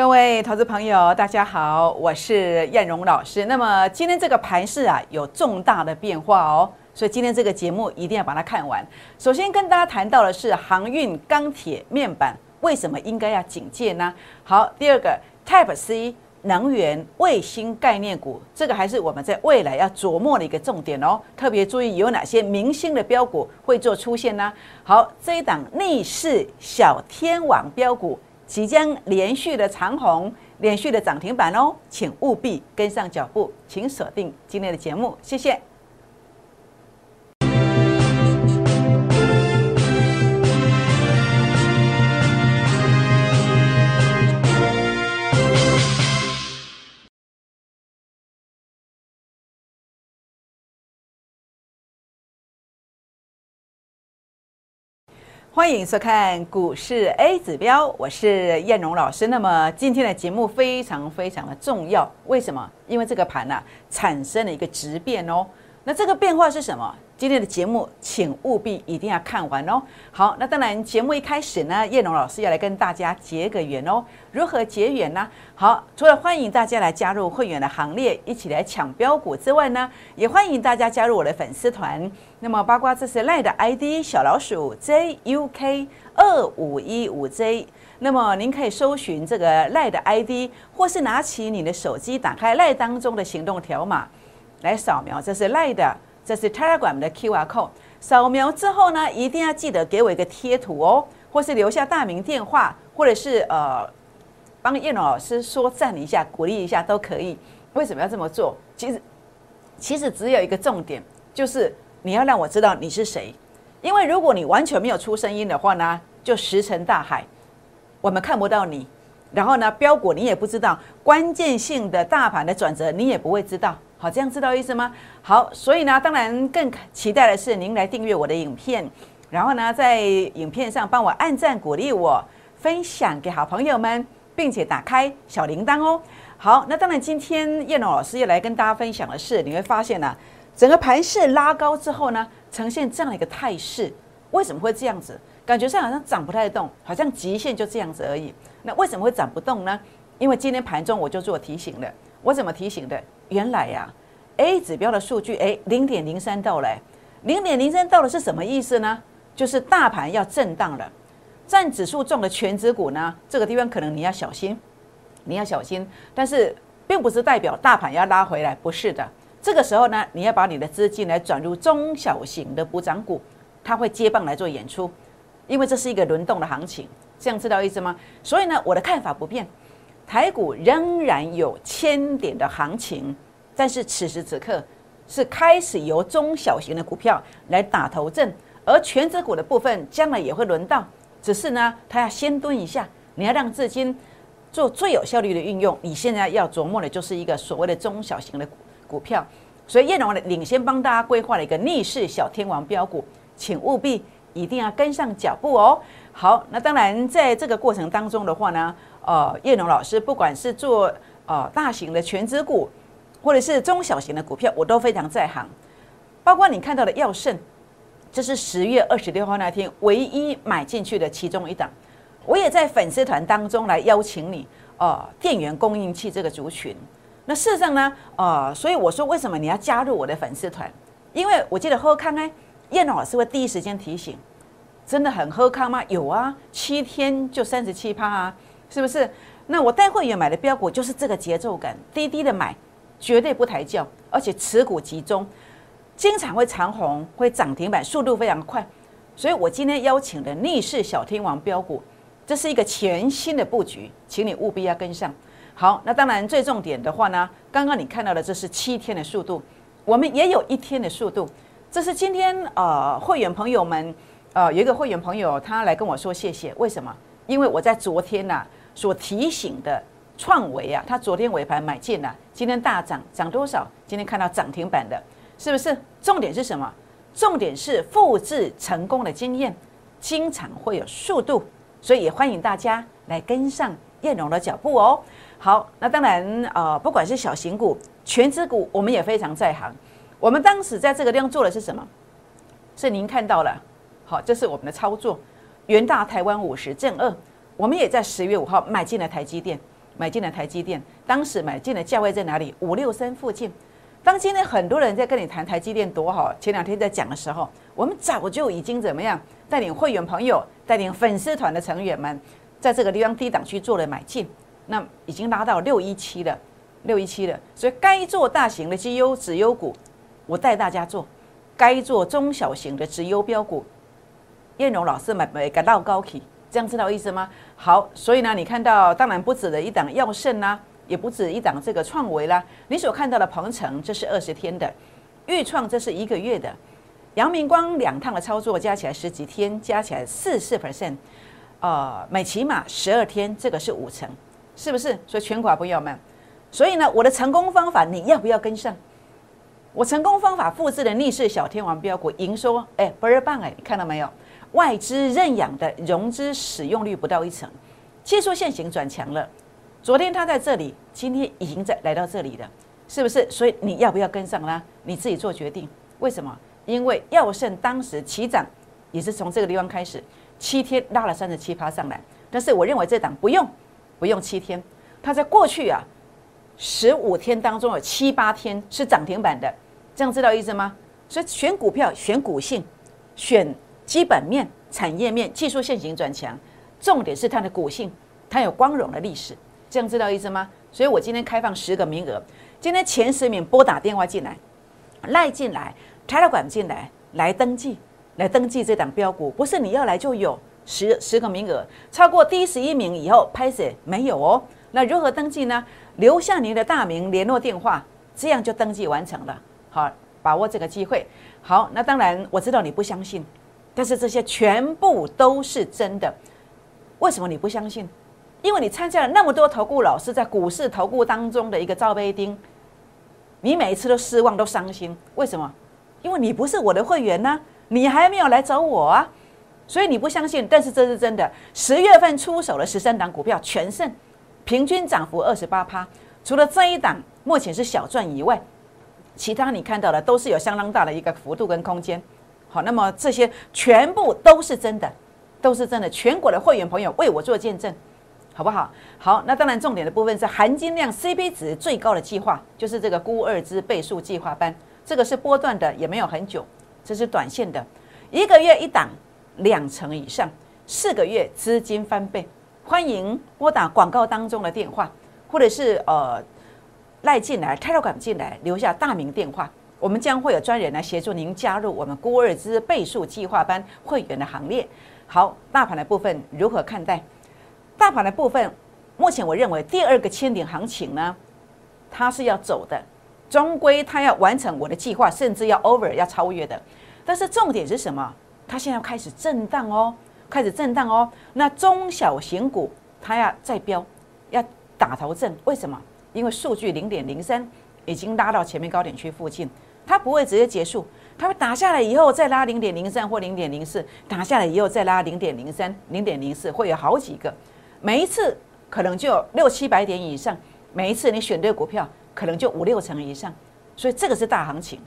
各位投资朋友，大家好，我是燕荣老师。那么今天这个盘势啊，有重大的变化哦，所以今天这个节目一定要把它看完。首先跟大家谈到的是航运、钢铁、面板，为什么应该要警戒呢？好，第二个 Type C 能源、卫星概念股，这个还是我们在未来要琢磨的一个重点哦。特别注意有哪些明星的标股会做出现呢？好，这一档逆势小天王标股。即将连续的长红，连续的涨停板哦，请务必跟上脚步，请锁定今天的节目，谢谢。欢迎收看股市 A 指标，我是燕荣老师。那么今天的节目非常非常的重要，为什么？因为这个盘呢产生了一个质变哦。那这个变化是什么？今天的节目，请务必一定要看完哦。好，那当然节目一开始呢，叶龙老师要来跟大家结个缘哦。如何结缘呢？好，除了欢迎大家来加入会员的行列，一起来抢标股之外呢，也欢迎大家加入我的粉丝团。那么八卦这是赖的 ID 小老鼠 JUK 二五一五 J。那么您可以搜寻这个赖的 ID，或是拿起你的手机，打开赖当中的行动条码来扫描，这是赖的。这是 Telegram 的 QR code，扫描之后呢，一定要记得给我一个贴图哦，或是留下大名电话，或者是呃帮叶老师说赞一下，鼓励一下都可以。为什么要这么做？其实其实只有一个重点，就是你要让我知道你是谁。因为如果你完全没有出声音的话呢，就石沉大海，我们看不到你。然后呢，标股你也不知道，关键性的大盘的转折你也不会知道。好，这样知道意思吗？好，所以呢，当然更期待的是您来订阅我的影片，然后呢，在影片上帮我按赞鼓励我，分享给好朋友们，并且打开小铃铛哦。好，那当然今天叶龙老师要来跟大家分享的是，你会发现呢，整个盘势拉高之后呢，呈现这样的一个态势，为什么会这样子？感觉上好像涨不太动，好像极限就这样子而已。那为什么会涨不动呢？因为今天盘中我就做提醒了，我怎么提醒的？原来呀，A 指标的数据，哎，零点零三到了，零点零三到了是什么意思呢？就是大盘要震荡了，占指数重的全指股呢，这个地方可能你要小心，你要小心。但是并不是代表大盘要拉回来，不是的。这个时候呢，你要把你的资金来转入中小型的补涨股，它会接棒来做演出，因为这是一个轮动的行情，这样知道意思吗？所以呢，我的看法不变。台股仍然有千点的行情，但是此时此刻是开始由中小型的股票来打头阵，而全指股的部分将来也会轮到，只是呢，它要先蹲一下，你要让资金做最有效率的运用。你现在要琢磨的就是一个所谓的中小型的股股票，所以叶龙领先帮大家规划了一个逆势小天王标股，请务必一定要跟上脚步哦。好，那当然在这个过程当中的话呢。呃，叶龙老师，不管是做呃大型的全资股，或者是中小型的股票，我都非常在行。包括你看到的耀盛，这是十月二十六号那天唯一买进去的其中一档。我也在粉丝团当中来邀请你，呃，电源供应器这个族群。那事实上呢，呃，所以我说为什么你要加入我的粉丝团？因为我记得喝康哎，叶龙老师会第一时间提醒，真的很喝康吗？有啊，七天就三十七趴啊。是不是？那我带会员买的标股就是这个节奏感，低低的买，绝对不抬轿，而且持股集中，经常会长红，会涨停板，速度非常快。所以我今天邀请的逆势小天王标股，这是一个全新的布局，请你务必要跟上。好，那当然最重点的话呢，刚刚你看到的这是七天的速度，我们也有一天的速度。这是今天呃会员朋友们，呃有一个会员朋友他来跟我说谢谢，为什么？因为我在昨天呐。所提醒的创维啊，它昨天尾盘买进了，今天大涨，涨多少？今天看到涨停板的，是不是？重点是什么？重点是复制成功的经验，经常会有速度，所以也欢迎大家来跟上燕龙的脚步哦。好，那当然呃，不管是小型股、全资股，我们也非常在行。我们当时在这个地方做的是什么？是您看到了，好，这是我们的操作，元大台湾五十正二。我们也在十月五号买进了台积电，买进了台积电，当时买进的价位在哪里？五六三附近。当今天很多人在跟你谈台积电多好，前两天在讲的时候，我们早就已经怎么样带领会员朋友、带领粉丝团的成员们，在这个地方低档区做了买进，那已经拉到六一七了，六一七了。所以该做大型的绩优指优股，我带大家做；该做中小型的直优标股，燕荣老师买买个绕高起，这样知道意思吗？好，所以呢，你看到当然不止的一档药圣啦。也不止一档这个创维啦，你所看到的鹏程，这是二十天的；豫创这是一个月的；阳明光两趟的操作加起来十几天，加起来四四 percent，呃，每起码十二天，这个是五成，是不是？所以全国朋友们，所以呢，我的成功方法你要不要跟上？我成功方法复制的逆势小天王标股营收，哎，倍儿棒哎，你看到没有？外资认养的融资使用率不到一成，技术线型转强了。昨天他在这里，今天已经在来到这里了，是不是？所以你要不要跟上呢？你自己做决定。为什么？因为药圣当时起涨也是从这个地方开始，七天拉了三十七趴上来。但是我认为这档不用，不用七天。它在过去啊十五天当中有七八天是涨停板的，这样知道意思吗？所以选股票选股性，选基本面、产业面、技术线型转强，重点是它的股性，它有光荣的历史。这样知道意思吗？所以我今天开放十个名额，今天前十名拨打电话进来，赖进来，开了管进来，来登记，来登记这档标股，不是你要来就有十十个名额，超过第十一名以后拍摄没有哦。那如何登记呢？留下您的大名、联络电话，这样就登记完成了。好，把握这个机会。好，那当然我知道你不相信，但是这些全部都是真的。为什么你不相信？因为你参加了那么多投顾老师在股市投顾当中的一个罩杯丁，你每一次都失望都伤心，为什么？因为你不是我的会员呢，你还没有来找我啊，所以你不相信。但是这是真的，十月份出手了十三档股票全胜，平均涨幅二十八趴，除了这一档目前是小赚以外，其他你看到的都是有相当大的一个幅度跟空间。好，那么这些全部都是真的，都是真的，全国的会员朋友为我做见证。好不好？好，那当然，重点的部分是含金量 CP 值最高的计划，就是这个估二之倍数计划班。这个是波段的，也没有很久，这是短线的，一个月一档，两成以上，四个月资金翻倍。欢迎拨打广告当中的电话，或者是呃赖进来、泰 a 管进来，留下大名电话，我们将会有专人来协助您加入我们估二之倍数计划班会员的行列。好，大盘的部分如何看待？大盘的部分，目前我认为第二个千点行情呢，它是要走的，终归它要完成我的计划，甚至要 over 要超越的。但是重点是什么？它现在要开始震荡哦，开始震荡哦。那中小型股它要再飙，要打头阵。为什么？因为数据零点零三已经拉到前面高点区附近，它不会直接结束，它会打下来以后再拉零点零三或零点零四，打下来以后再拉零点零三、零点零四，会有好几个。每一次可能就有六七百点以上，每一次你选对股票，可能就五六成以上，所以这个是大行情，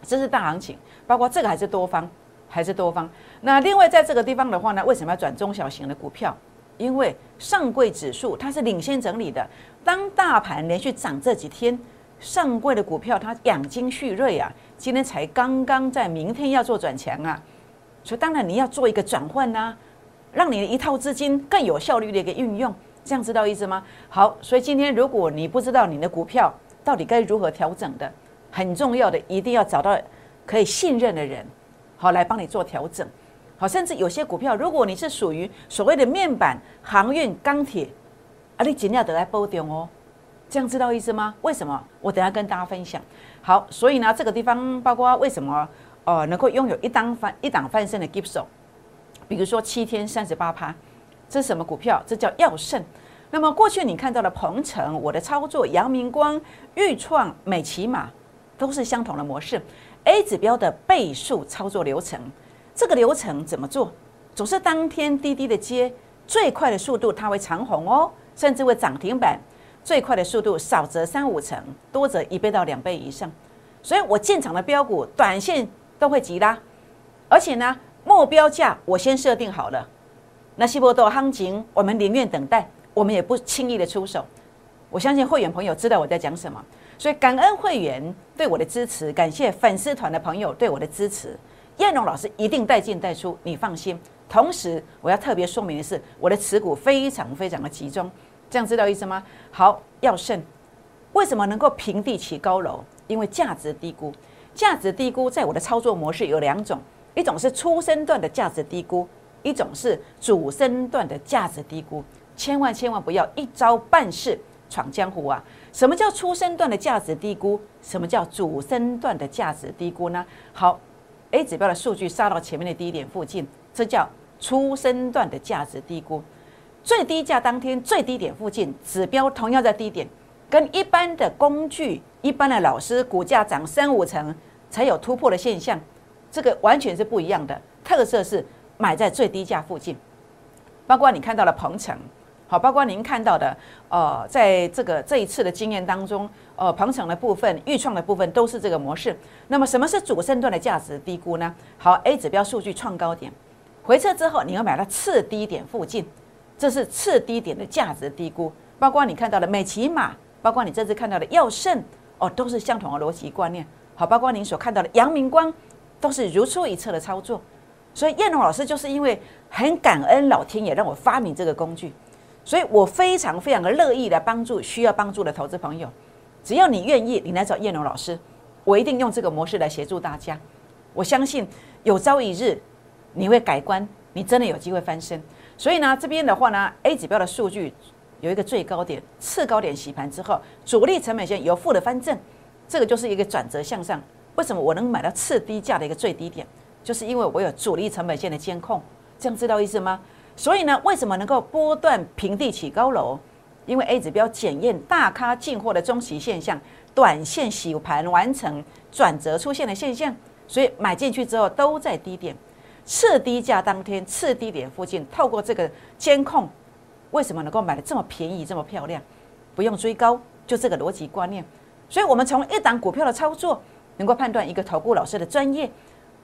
这是大行情，包括这个还是多方，还是多方。那另外在这个地方的话呢，为什么要转中小型的股票？因为上柜指数它是领先整理的，当大盘连续涨这几天，上柜的股票它养精蓄锐啊，今天才刚刚在明天要做转强啊，所以当然你要做一个转换呐。让你的一套资金更有效率的一个运用，这样知道意思吗？好，所以今天如果你不知道你的股票到底该如何调整的，很重要的一定要找到可以信任的人，好来帮你做调整。好，甚至有些股票，如果你是属于所谓的面板、航运、钢铁，啊，你尽量得来波动哦，这样知道意思吗？为什么？我等下跟大家分享。好，所以呢，这个地方包括为什么呃能够拥有一档翻一档翻身的 Gibbs。比如说七天三十八趴，这是什么股票？这叫药盛。那么过去你看到的鹏程，我的操作，阳明光、豫创、美骑马，都是相同的模式。A 指标的倍数操作流程，这个流程怎么做？总是当天滴滴的接，最快的速度它会长红哦，甚至会涨停板。最快的速度少则三五成，多则一倍到两倍以上。所以我进场的标股，短线都会急拉，而且呢。目标价我先设定好了，那西波多行情，我们宁愿等待，我们也不轻易的出手。我相信会员朋友知道我在讲什么，所以感恩会员对我的支持，感谢粉丝团的朋友对我的支持。燕龙老师一定带进带出，你放心。同时，我要特别说明的是，我的持股非常非常的集中，这样知道意思吗？好，要胜，为什么能够平地起高楼？因为价值低估，价值低估在我的操作模式有两种，一种是初生段的价值低估，一种是主升段的价值低估。千万千万不要一招半式闯江湖啊！什么叫初生段的价值低估？什么叫主升段的价值低估呢？好。A 指标的数据杀到前面的低点附近，这叫初生段的价值低估。最低价当天最低点附近，指标同样在低点，跟一般的工具、一般的老师股价涨三五成才有突破的现象，这个完全是不一样的。特色是买在最低价附近，包括你看到了鹏程。好，包括您看到的，呃，在这个这一次的经验当中，呃，鹏程的部分、预创的部分都是这个模式。那么，什么是主升段的价值低估呢？好，A 指标数据创高点，回撤之后，你要买到次低点附近，这是次低点的价值低估。包括你看到的美骑马，包括你这次看到的耀盛，哦，都是相同的逻辑观念。好，包括您所看到的阳明光，都是如出一辙的操作。所以，燕龙老师就是因为很感恩老天爷让我发明这个工具。所以我非常非常的乐意来帮助需要帮助的投资朋友，只要你愿意，你来找叶龙老师，我一定用这个模式来协助大家。我相信有朝一日你会改观，你真的有机会翻身。所以呢，这边的话呢，A 指标的数据有一个最高点、次高点洗盘之后，主力成本线由负的翻正，这个就是一个转折向上。为什么我能买到次低价的一个最低点？就是因为我有主力成本线的监控，这样知道意思吗？所以呢，为什么能够波段平地起高楼？因为 A 指标检验大咖进货的中期现象，短线洗盘完成转折出现的现象，所以买进去之后都在低点，次低价当天次低点附近，透过这个监控，为什么能够买的这么便宜这么漂亮？不用追高，就这个逻辑观念。所以我们从一档股票的操作，能够判断一个投顾老师的专业。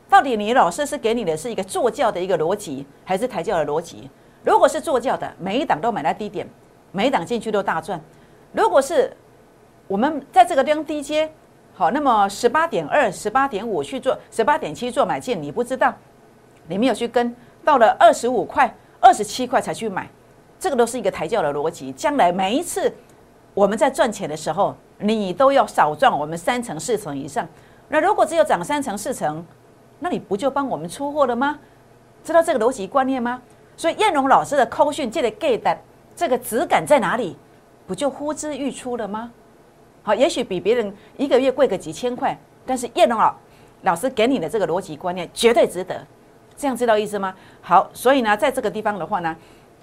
到底你老师是给你的是一个坐教的一个逻辑，还是抬轿的逻辑？如果是坐教的，每一档都买在低点，每一档进去都大赚。如果是我们在这个地方低阶，好，那么十八点二、十八点五去做，十八点七做买进，你不知道，你没有去跟，到了二十五块、二十七块才去买，这个都是一个抬轿的逻辑。将来每一次我们在赚钱的时候，你都要少赚我们三成、四成以上。那如果只有涨三成、四成，那你不就帮我们出货了吗？知道这个逻辑观念吗？所以燕荣老师的扣讯借的 get 的这个质感在哪里？不就呼之欲出了吗？好，也许比别人一个月贵个几千块，但是燕荣老老师给你的这个逻辑观念绝对值得。这样知道意思吗？好，所以呢，在这个地方的话呢，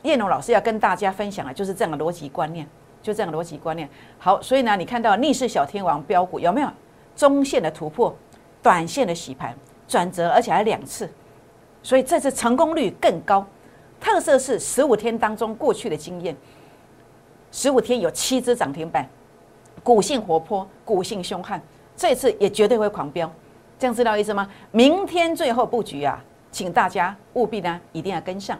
燕龙老师要跟大家分享的就是这样的逻辑观念，就这样的逻辑观念。好，所以呢，你看到逆势小天王标股有没有中线的突破，短线的洗盘？转折，而且还两次，所以这次成功率更高。特色是十五天当中过去的经验，十五天有七只涨停板，股性活泼，股性凶悍，这次也绝对会狂飙。这样知道意思吗？明天最后布局啊，请大家务必呢一定要跟上。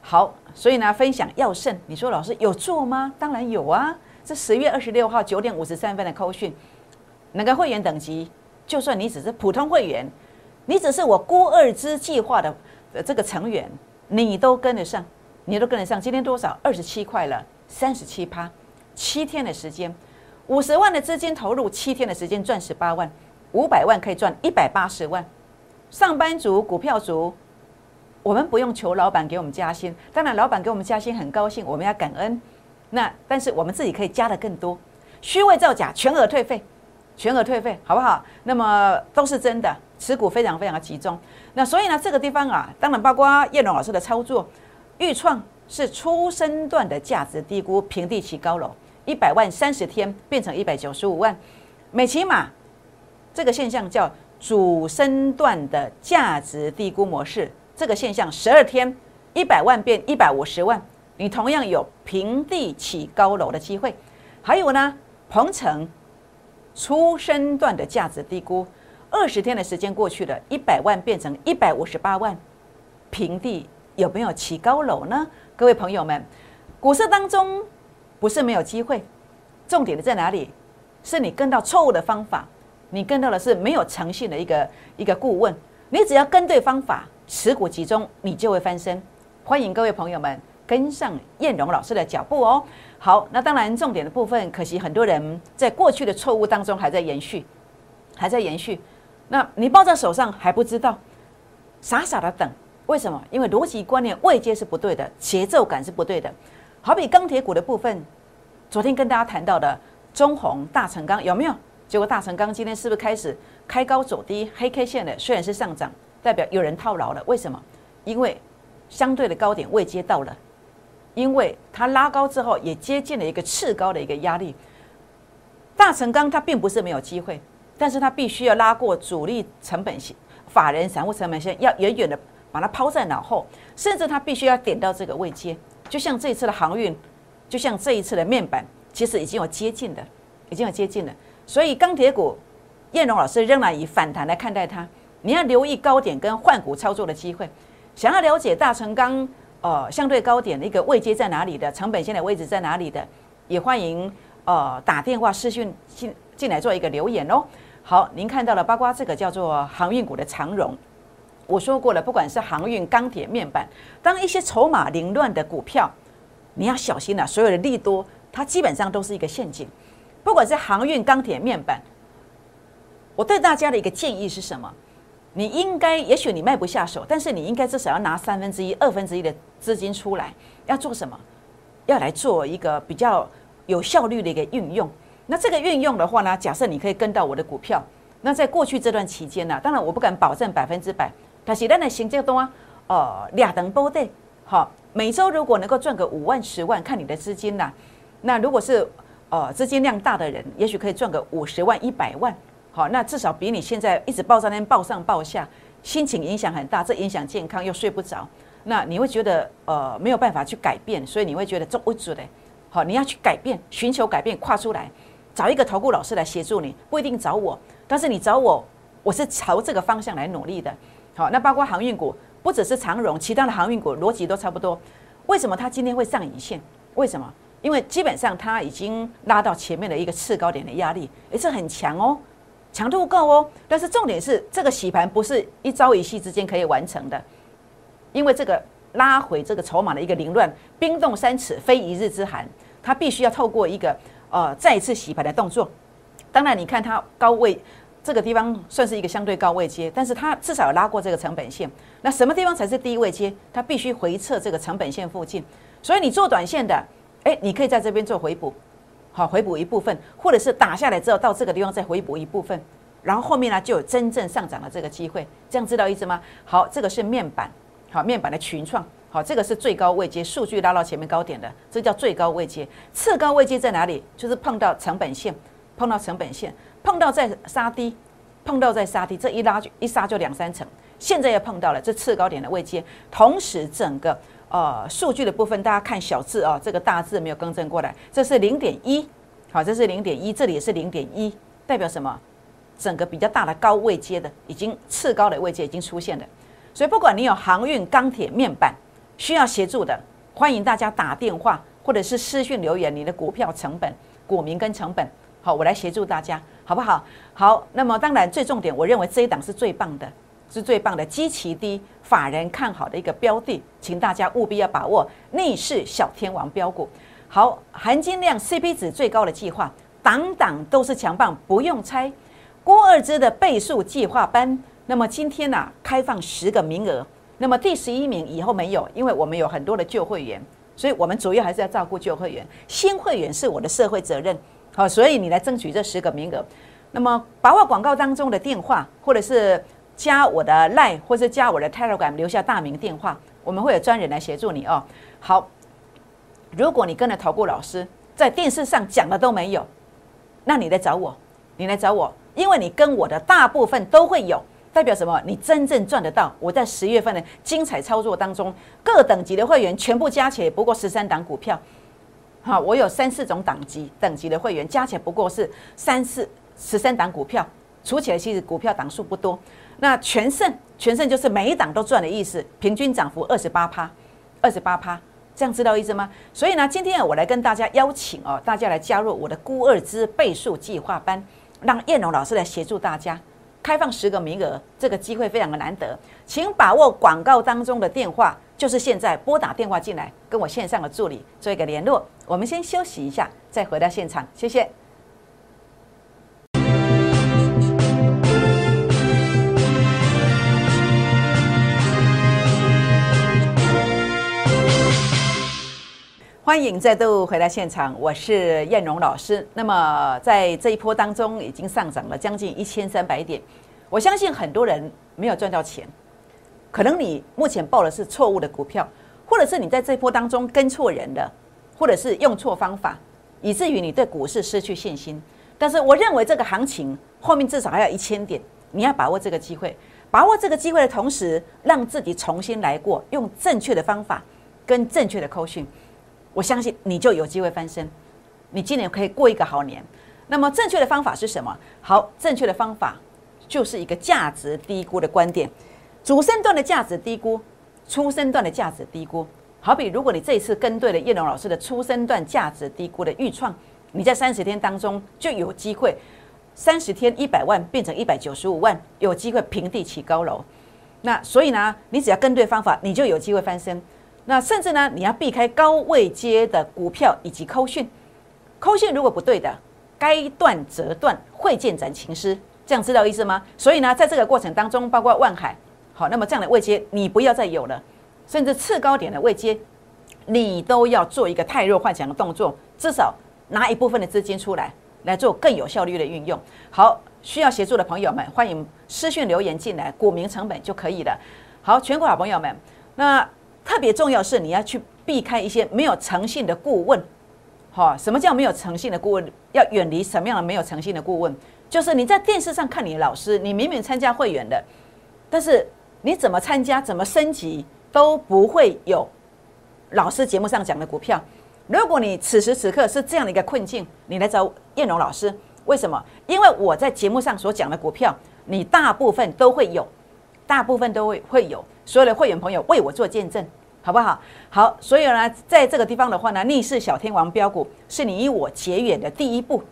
好，所以呢分享要胜。你说老师有做吗？当然有啊。这十月二十六号九点五十三分的扣讯，那个会员等级？就算你只是普通会员。你只是我孤二支计划的这个成员，你都跟得上，你都跟得上。今天多少？二十七块了，三十七趴，七天的时间，五十万的资金投入，七天的时间赚十八万，五百万可以赚一百八十万。上班族、股票族，我们不用求老板给我们加薪，当然老板给我们加薪很高兴，我们要感恩。那但是我们自己可以加的更多，虚伪造假，全额退费，全额退费，好不好？那么都是真的。持股非常非常的集中，那所以呢，这个地方啊，当然包括叶龙老师的操作，预创是初升段的价值低估，平地起高楼，一百万三十天变成一百九十五万，美骑马这个现象叫主升段的价值低估模式，这个现象十二天一百万变一百五十万，你同样有平地起高楼的机会，还有呢，鹏程初升段的价值低估。二十天的时间过去了，一百万变成一百五十八万，平地有没有起高楼呢？各位朋友们，股市当中不是没有机会，重点的在哪里？是你跟到错误的方法，你跟到的是没有诚信的一个一个顾问。你只要跟对方法，持股集中，你就会翻身。欢迎各位朋友们跟上燕荣老师的脚步哦。好，那当然重点的部分，可惜很多人在过去的错误当中还在延续，还在延续。那你抱在手上还不知道，傻傻的等，为什么？因为逻辑观念未接是不对的，节奏感是不对的。好比钢铁股的部分，昨天跟大家谈到的中红、大成钢有没有？结果大成钢今天是不是开始开高走低，黑 K 线的虽然是上涨，代表有人套牢了。为什么？因为相对的高点未接到了。因为它拉高之后，也接近了一个次高的一个压力。大成钢它并不是没有机会，但是它必须要拉过主力成本线、法人散户成本线，要远远的把它抛在脑后，甚至它必须要点到这个位阶。就像这一次的航运，就像这一次的面板，其实已经有接近的，已经有接近了。所以钢铁股，燕荣老师仍然以反弹来看待它。你要留意高点跟换股操作的机会。想要了解大成钢。呃，相对高点的一个位阶在哪里的？成本线的位置在哪里的？也欢迎呃打电话私讯进进来做一个留言哦。好，您看到了，八卦这个叫做航运股的长荣，我说过了，不管是航运、钢铁、面板，当一些筹码凌乱的股票，你要小心了。所有的利多，它基本上都是一个陷阱。不管是航运、钢铁、面板，我对大家的一个建议是什么？你应该，也许你卖不下手，但是你应该至少要拿三分之一、二分之一的资金出来，要做什么？要来做一个比较有效率的一个运用。那这个运用的话呢，假设你可以跟到我的股票，那在过去这段期间呢，当然我不敢保证百分之百，但是咱的行这东啊，呃，两等波对，好，每周如果能够赚个五万、十万，看你的资金呐。那如果是呃资金量大的人，也许可以赚个五十万、一百万。好，那至少比你现在一直报上天、报上报下，心情影响很大，这影响健康又睡不着，那你会觉得呃没有办法去改变，所以你会觉得做不住的。好，你要去改变，寻求改变，跨出来，找一个投顾老师来协助你，不一定找我，但是你找我，我是朝这个方向来努力的。好，那包括航运股，不只是长荣，其他的航运股逻辑都差不多。为什么它今天会上影线？为什么？因为基本上它已经拉到前面的一个次高点的压力，也是很强哦。强度够哦，但是重点是这个洗盘不是一朝一夕之间可以完成的，因为这个拉回这个筹码的一个凌乱，冰冻三尺非一日之寒，它必须要透过一个呃再次洗盘的动作。当然，你看它高位这个地方算是一个相对高位阶，但是它至少有拉过这个成本线。那什么地方才是低位阶？它必须回撤这个成本线附近。所以你做短线的，哎，你可以在这边做回补。好，回补一部分，或者是打下来之后到这个地方再回补一部分，然后后面呢就有真正上涨的这个机会，这样知道意思吗？好，这个是面板，好，面板的群创，好，这个是最高位阶，数据拉到前面高点的，这叫最高位阶。次高位阶在哪里？就是碰到成本线，碰到成本线，碰到再杀低，碰到再杀低，这一拉就一杀就两三成。现在又碰到了这次高点的位阶，同时整个。呃，数据的部分大家看小字哦，这个大字没有更正过来，这是零点一，好，这是零点一，这里也是零点一，代表什么？整个比较大的高位阶的，已经次高的位阶已经出现了，所以不管你有航运、钢铁、面板需要协助的，欢迎大家打电话或者是私讯留言，你的股票成本、股民跟成本，好，我来协助大家，好不好？好，那么当然最重点，我认为这一档是最棒的。是最棒的，基期低，法人看好的一个标的，请大家务必要把握逆势小天王标股。好，含金量 CP 值最高的计划，档档都是强棒，不用猜。郭二之的倍数计划班，那么今天呢，开放十个名额。那么第十一名以后没有，因为我们有很多的旧会员，所以我们主要还是要照顾旧会员，新会员是我的社会责任。好，所以你来争取这十个名额。那么把握广告当中的电话，或者是。加我的 line 或是加我的 telegram，留下大名电话，我们会有专人来协助你哦。好，如果你跟着投顾老师在电视上讲的都没有，那你来找我，你来找我，因为你跟我的大部分都会有，代表什么？你真正赚得到。我在十月份的精彩操作当中，各等级的会员全部加起来不过十三档股票，好，我有三四种等级等级的会员加起来不过是三四十三档股票，除起来其实股票档数不多。那全胜，全胜就是每一档都赚的意思，平均涨幅二十八趴，二十八趴，这样知道意思吗？所以呢，今天我来跟大家邀请哦，大家来加入我的孤二之倍数计划班，让燕龙老师来协助大家。开放十个名额，这个机会非常的难得，请把握广告当中的电话，就是现在拨打电话进来，跟我线上的助理做一个联络。我们先休息一下，再回到现场，谢谢。欢迎再度回到现场，我是燕荣老师。那么在这一波当中，已经上涨了将近一千三百点。我相信很多人没有赚到钱，可能你目前报的是错误的股票，或者是你在这波当中跟错人了，或者是用错方法，以至于你对股市失去信心。但是我认为这个行情后面至少还有一千点，你要把握这个机会，把握这个机会的同时，让自己重新来过，用正确的方法跟正确的扣讯。我相信你就有机会翻身，你今年可以过一个好年。那么正确的方法是什么？好，正确的方法就是一个价值低估的观点，主升段的价值低估，初升段的价值低估。好比如果你这一次跟对了叶龙老师的初升段价值低估的预创，你在三十天当中就有机会，三十天一百万变成一百九十五万，有机会平地起高楼。那所以呢，你只要跟对方法，你就有机会翻身。那甚至呢，你要避开高位接的股票以及扣讯，扣讯如果不对的，该断则断，会见斩情师，这样知道意思吗？所以呢，在这个过程当中，包括万海，好，那么这样的位接你不要再有了，甚至次高点的位接，你都要做一个太弱幻想的动作，至少拿一部分的资金出来，来做更有效率的运用。好，需要协助的朋友们，欢迎私讯留言进来，股民成本就可以了。好，全国好朋友们，那。特别重要是你要去避开一些没有诚信的顾问，哈，什么叫没有诚信的顾问？要远离什么样的没有诚信的顾问？就是你在电视上看你的老师，你明明参加会员的，但是你怎么参加、怎么升级都不会有老师节目上讲的股票。如果你此时此刻是这样的一个困境，你来找燕龙老师，为什么？因为我在节目上所讲的股票，你大部分都会有，大部分都会会有。所有的会员朋友为我做见证，好不好？好，所以呢，在这个地方的话呢，逆势小天王标股是你与我结缘的第一步，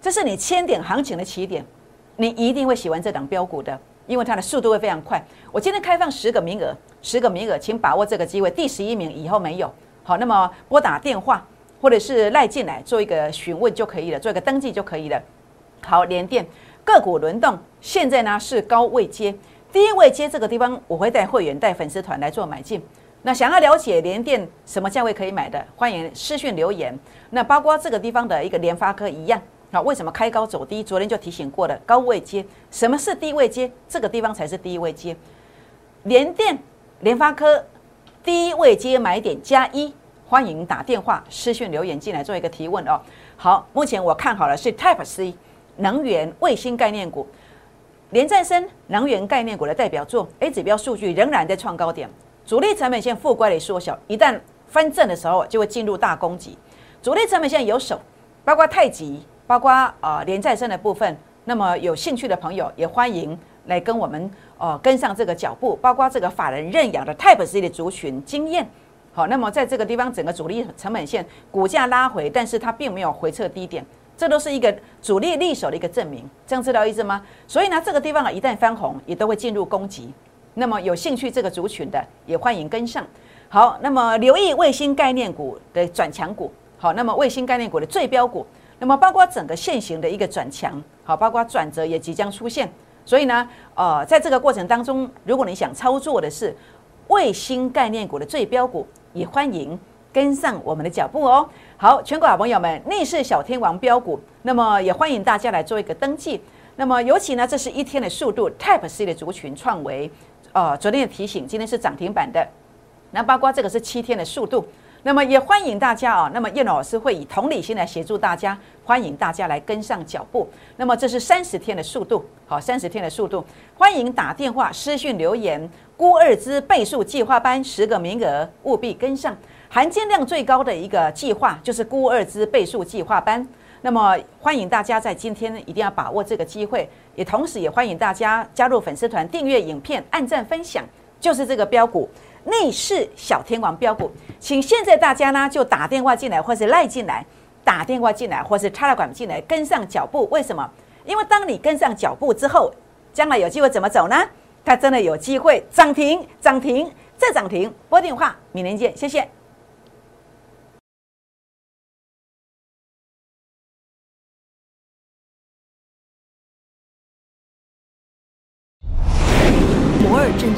这是你千点行情的起点，你一定会喜欢这档标股的，因为它的速度会非常快。我今天开放十个名额，十个名额，请把握这个机会。第十一名以后没有，好，那么拨打电话或者是赖进来做一个询问就可以了，做一个登记就可以了。好，连电个股轮动，现在呢是高位接。第一位接这个地方，我会带会员、带粉丝团来做买进。那想要了解联电什么价位可以买的，欢迎私讯留言。那包括这个地方的一个联发科一样，啊，为什么开高走低？昨天就提醒过了，高位接。什么是低位接？这个地方才是低位接。联电、联发科低位接买点加一，欢迎打电话、私讯留言进来做一个提问哦。好，目前我看好了是 Type C 能源卫星概念股。连战生能源概念股的代表作，A 指标数据仍然在创高点，主力成本线负乖离缩小，一旦翻正的时候就会进入大攻击。主力成本线有手，包括太极，包括啊连战生的部分。那么有兴趣的朋友也欢迎来跟我们哦跟上这个脚步，包括这个法人认养的 Type C 的族群经验。好，那么在这个地方整个主力成本线股价拉回，但是它并没有回撤低点。这都是一个主力力守的一个证明，这样知道意思吗？所以呢，这个地方啊，一旦翻红，也都会进入攻击。那么有兴趣这个族群的，也欢迎跟上。好，那么留意卫星概念股的转强股。好，那么卫星概念股的最标股，那么包括整个现行的一个转强，好，包括转折也即将出现。所以呢，呃，在这个过程当中，如果你想操作的是卫星概念股的最标股，也欢迎跟上我们的脚步哦。好，全国好朋友们，逆势小天王标股，那么也欢迎大家来做一个登记。那么尤其呢，这是一天的速度，Type C 的族群创维，呃，昨天的提醒，今天是涨停板的。那包括这个是七天的速度，那么也欢迎大家啊。那么叶老师会以同理心来协助大家，欢迎大家来跟上脚步。那么这是三十天的速度，好，三十天的速度，欢迎打电话、私讯留言，估二之倍数计划班十个名额，务必跟上。含金量最高的一个计划就是估二之倍数计划班，那么欢迎大家在今天一定要把握这个机会，也同时也欢迎大家加入粉丝团、订阅影片、按赞分享，就是这个标股逆势小天王标股，请现在大家呢就打电话进来，或是赖进来，打电话进来，或是插了管进来，跟上脚步。为什么？因为当你跟上脚步之后，将来有机会怎么走呢？它真的有机会涨停，涨停再涨停。拨电话，明年见，谢谢。